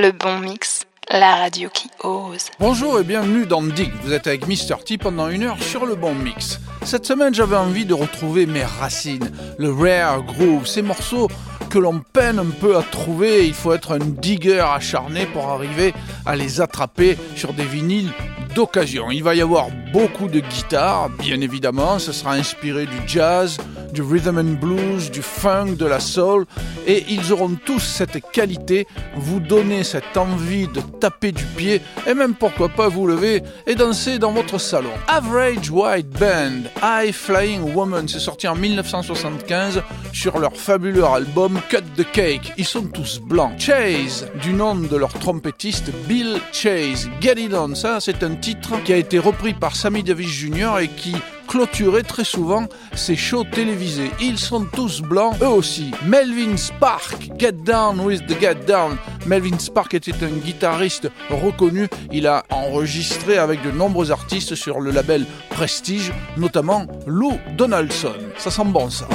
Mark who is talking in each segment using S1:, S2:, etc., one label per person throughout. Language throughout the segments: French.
S1: Le bon mix, la radio qui ose.
S2: Bonjour et bienvenue dans Dig. Vous êtes avec Mr. T pendant une heure sur le bon mix. Cette semaine, j'avais envie de retrouver mes racines, le rare groove, ces morceaux que l'on peine un peu à trouver. Il faut être un digger acharné pour arriver à les attraper sur des vinyles d'occasion. Il va y avoir beaucoup de guitare, bien évidemment. Ce sera inspiré du jazz, du rhythm and blues, du funk, de la soul. Et ils auront tous cette qualité, vous donner cette envie de taper du pied et même pourquoi pas vous lever et danser dans votre salon. Average White Band, High Flying Woman, c'est sorti en 1975 sur leur fabuleux album Cut the Cake. Ils sont tous blancs. Chase, du nom de leur trompettiste Bill Chase. Get It On, ça c'est un qui a été repris par Sammy Davis Jr. et qui clôturait très souvent ces shows télévisés. Ils sont tous blancs, eux aussi. Melvin Spark, Get Down with the Get Down. Melvin Spark était un guitariste reconnu. Il a enregistré avec de nombreux artistes sur le label Prestige, notamment Lou Donaldson. Ça sent bon ça.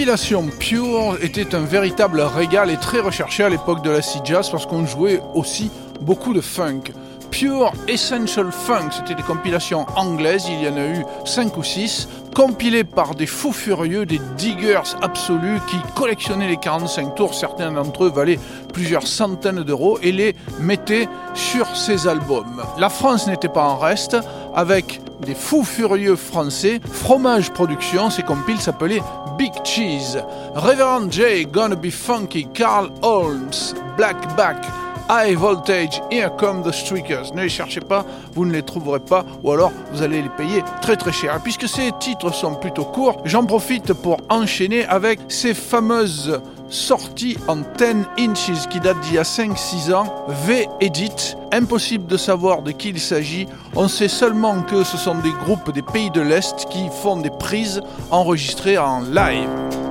S2: Compilation Pure était un véritable régal et très recherché à l'époque de la sea jazz parce qu'on jouait aussi beaucoup de funk. Pure Essential Funk, c'était des compilations anglaises, il y en a eu 5 ou 6, compilées par des fous furieux, des diggers absolus qui collectionnaient les 45 tours, certains d'entre eux valaient plusieurs centaines d'euros et les mettaient sur ces albums. La France n'était pas en reste, avec des fous furieux français, Fromage Production, ces compiles s'appelaient Big Cheese, Reverend J, Gonna Be Funky, Carl Holmes, Black Back, High Voltage, Here Come the Streakers. Ne les cherchez pas, vous ne les trouverez pas, ou alors vous allez les payer très très cher. Puisque ces titres sont plutôt courts, j'en profite pour enchaîner avec ces fameuses sorties en 10 inches qui datent d'il y a 5-6 ans, V-Edit. Impossible de savoir de qui il s'agit. On sait seulement que ce sont des groupes des pays de l'Est qui font des prises enregistrées en live.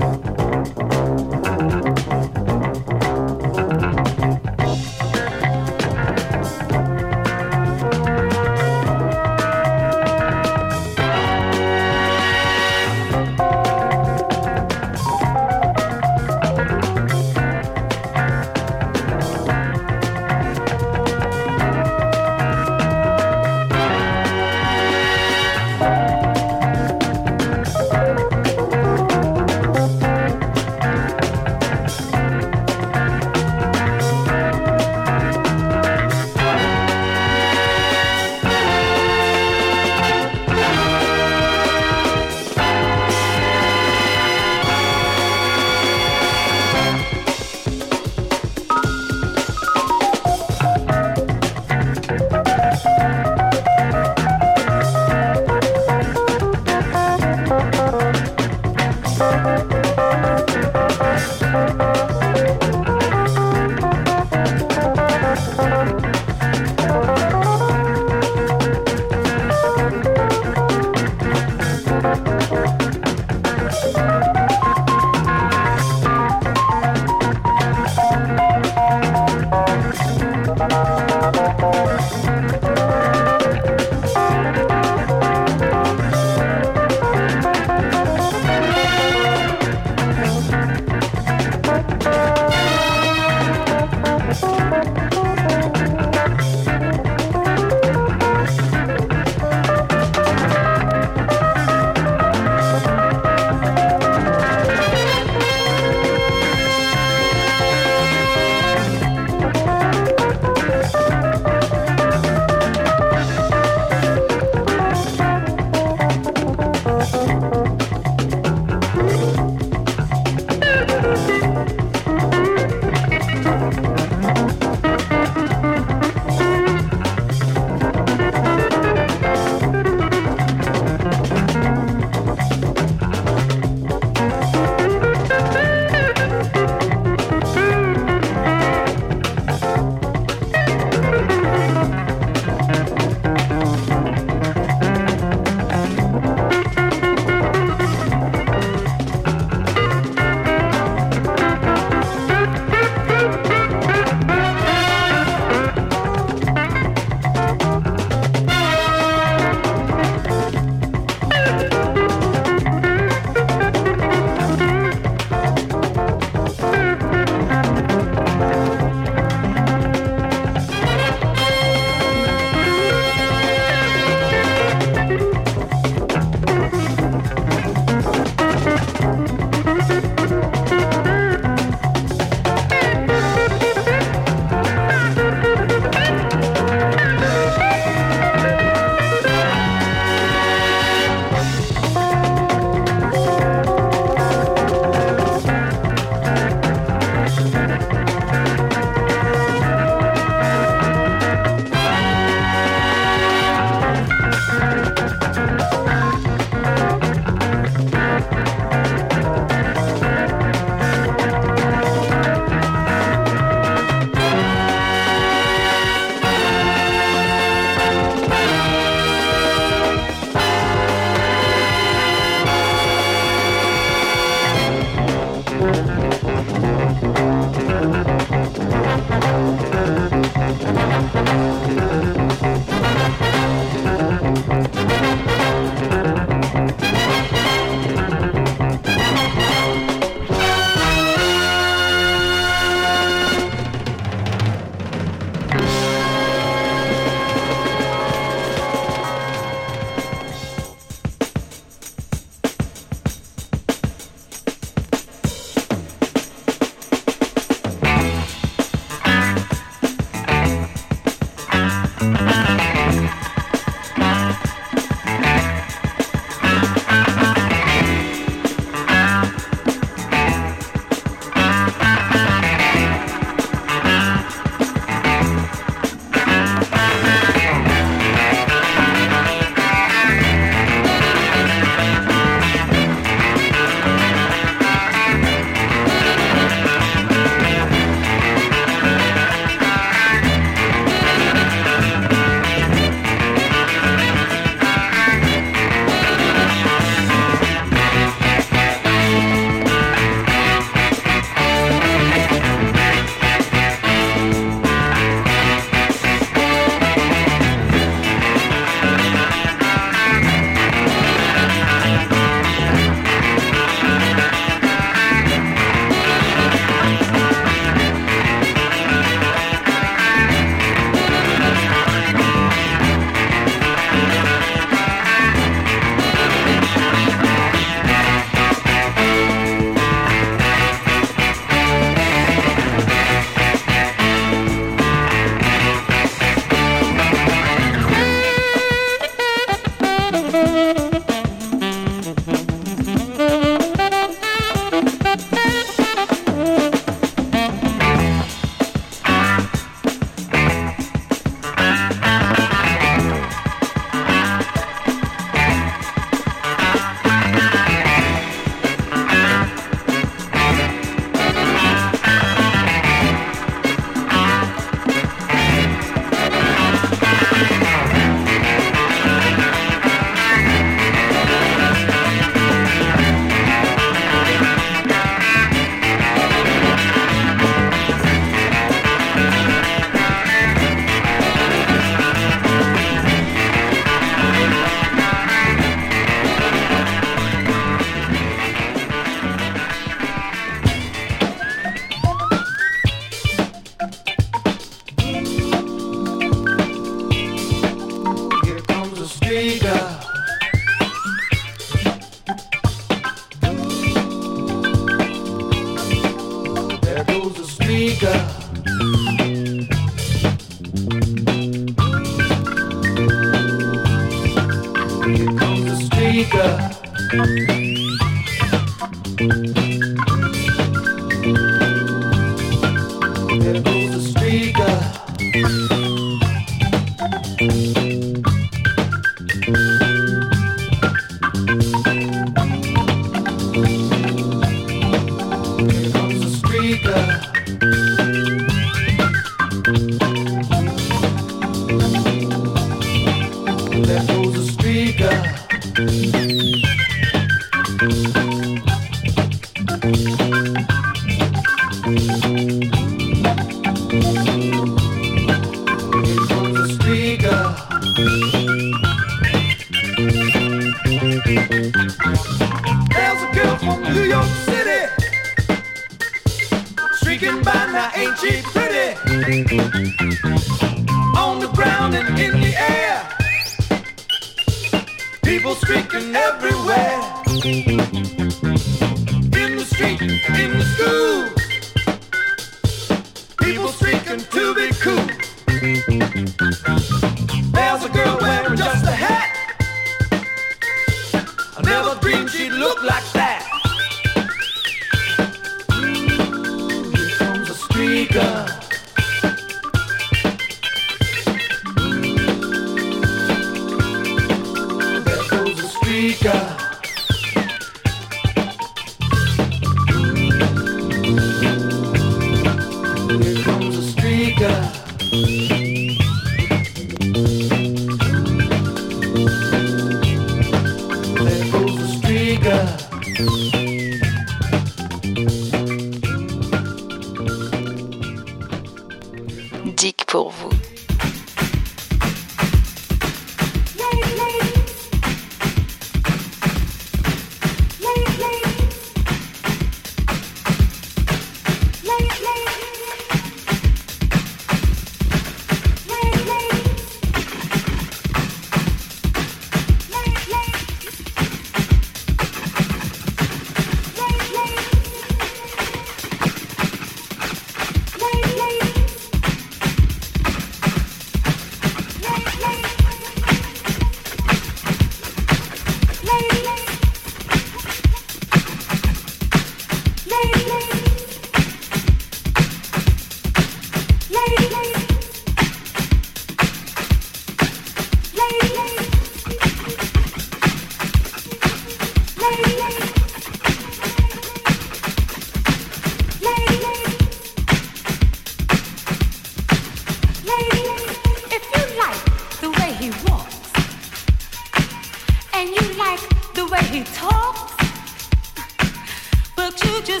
S3: I'm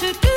S3: gonna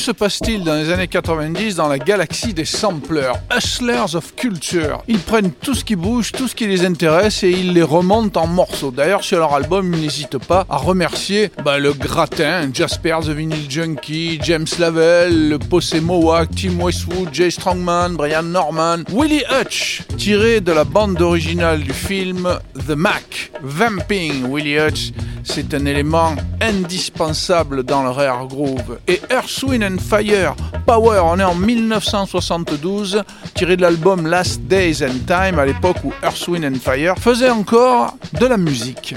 S2: se passe-t-il dans les années 90 dans la galaxie des samplers, Hustlers of Culture? Ils prennent tout ce qui bouge, tout ce qui les intéresse et ils les remontent en morceaux. D'ailleurs, sur leur album, ils n'hésitent pas à remercier bah, le gratin, Jasper the Vinyl Junkie, James Lavelle, le Posse Mohawk, Tim Westwood, Jay Strongman, Brian Norman, Willie Hutch, tiré de la bande originale du film The Mac, Vamping Willie Hutch c'est un élément indispensable dans le rare groove. Et Earth, Wind and Fire, Power, on est en 1972, tiré de l'album Last Days and Time, à l'époque où Earth, Wind and Fire faisait encore de la musique.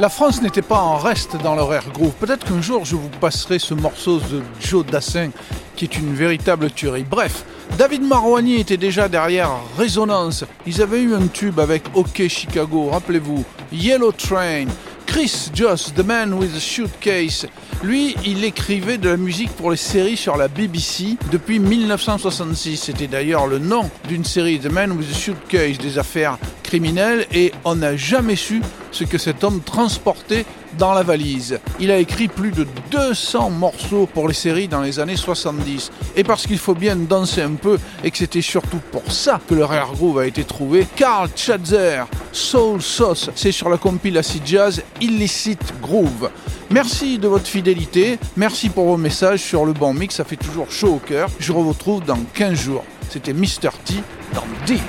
S2: La France n'était pas en reste dans l'horaire groove. Peut-être qu'un jour je vous passerai ce morceau de Joe Dassin qui est une véritable tuerie. Bref, David Marouani était déjà derrière Résonance. Ils avaient eu un tube avec OK Chicago, rappelez-vous. Yellow Train. Chris Joss, The Man with a Suitcase. Lui, il écrivait de la musique pour les séries sur la BBC depuis 1966. C'était d'ailleurs le nom d'une série, The Man with a Suitcase, des affaires criminelles, et on n'a jamais su ce que cet homme transportait dans la valise. Il a écrit plus de 200 morceaux pour les séries dans les années 70. Et parce qu'il faut bien danser un peu et que c'était surtout pour ça que le rare groove a été trouvé, Carl Chadzer, Soul Sauce, c'est sur la compile Acid Jazz Illicit Groove. Merci de votre fidélité, merci pour vos messages sur le bon mix, ça fait toujours chaud au cœur. Je vous retrouve dans 15 jours. C'était Mr. T dans Dig.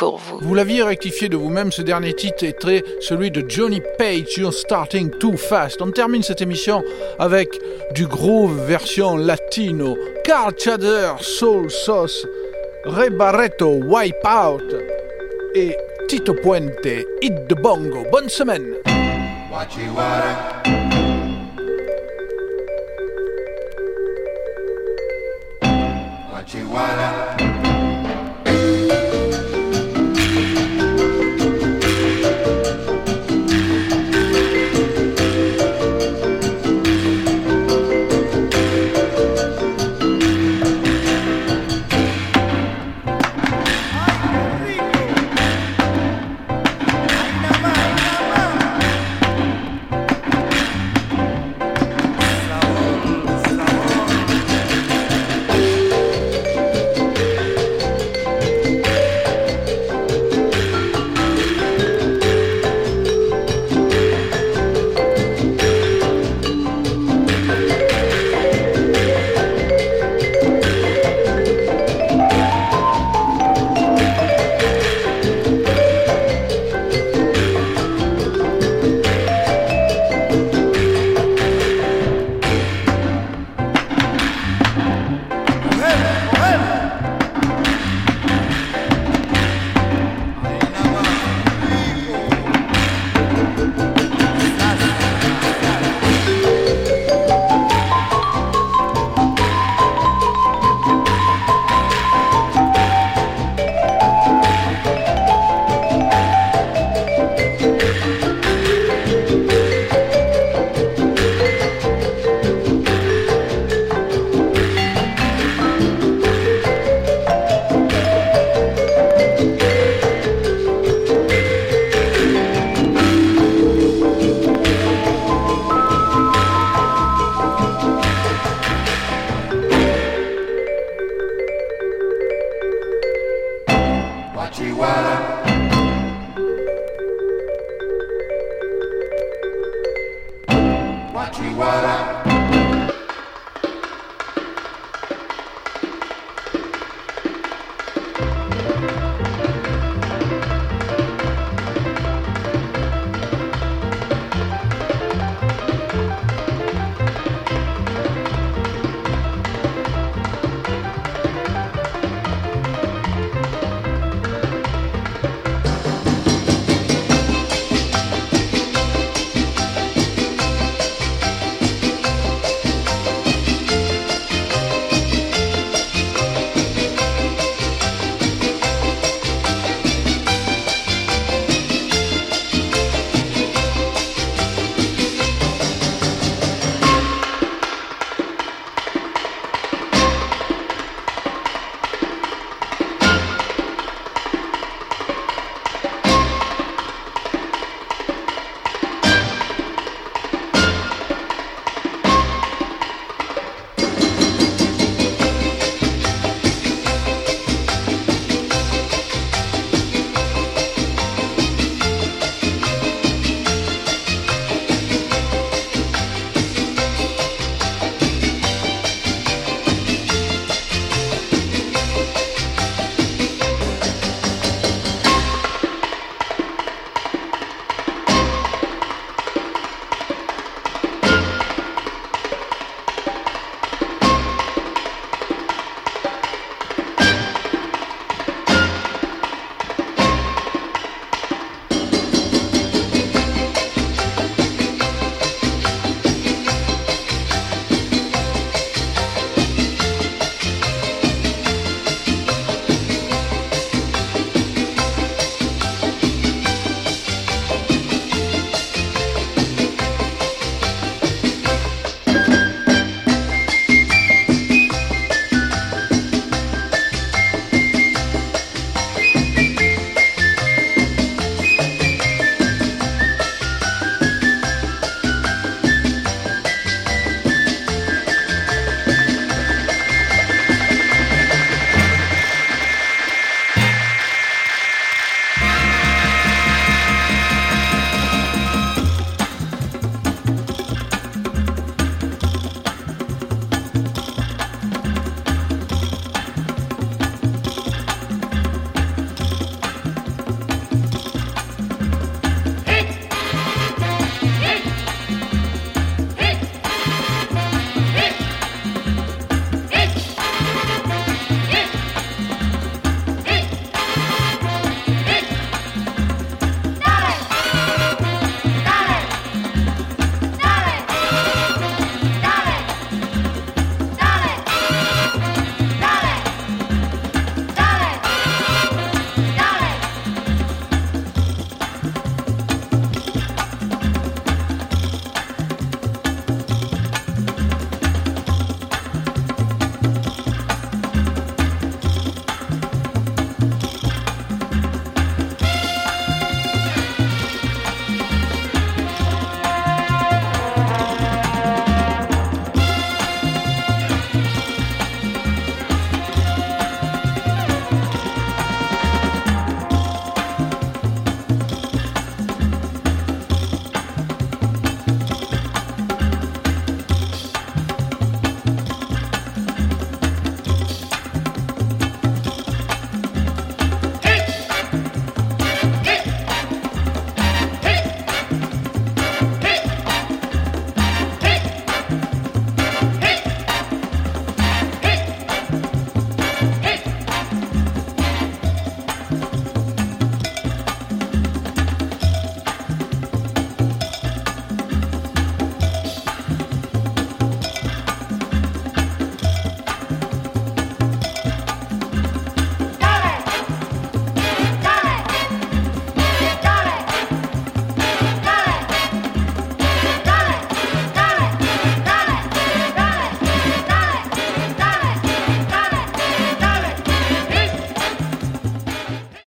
S1: Pour vous.
S2: Vous l'aviez rectifié de vous-même, ce dernier titre très celui de Johnny Page, You're Starting Too Fast. On termine cette émission avec du groove version latino. Carl Chader, Soul Sauce, Ray Barreto, Wipe Out et Tito Puente, Hit the Bongo. Bonne semaine!
S4: Chihuahua.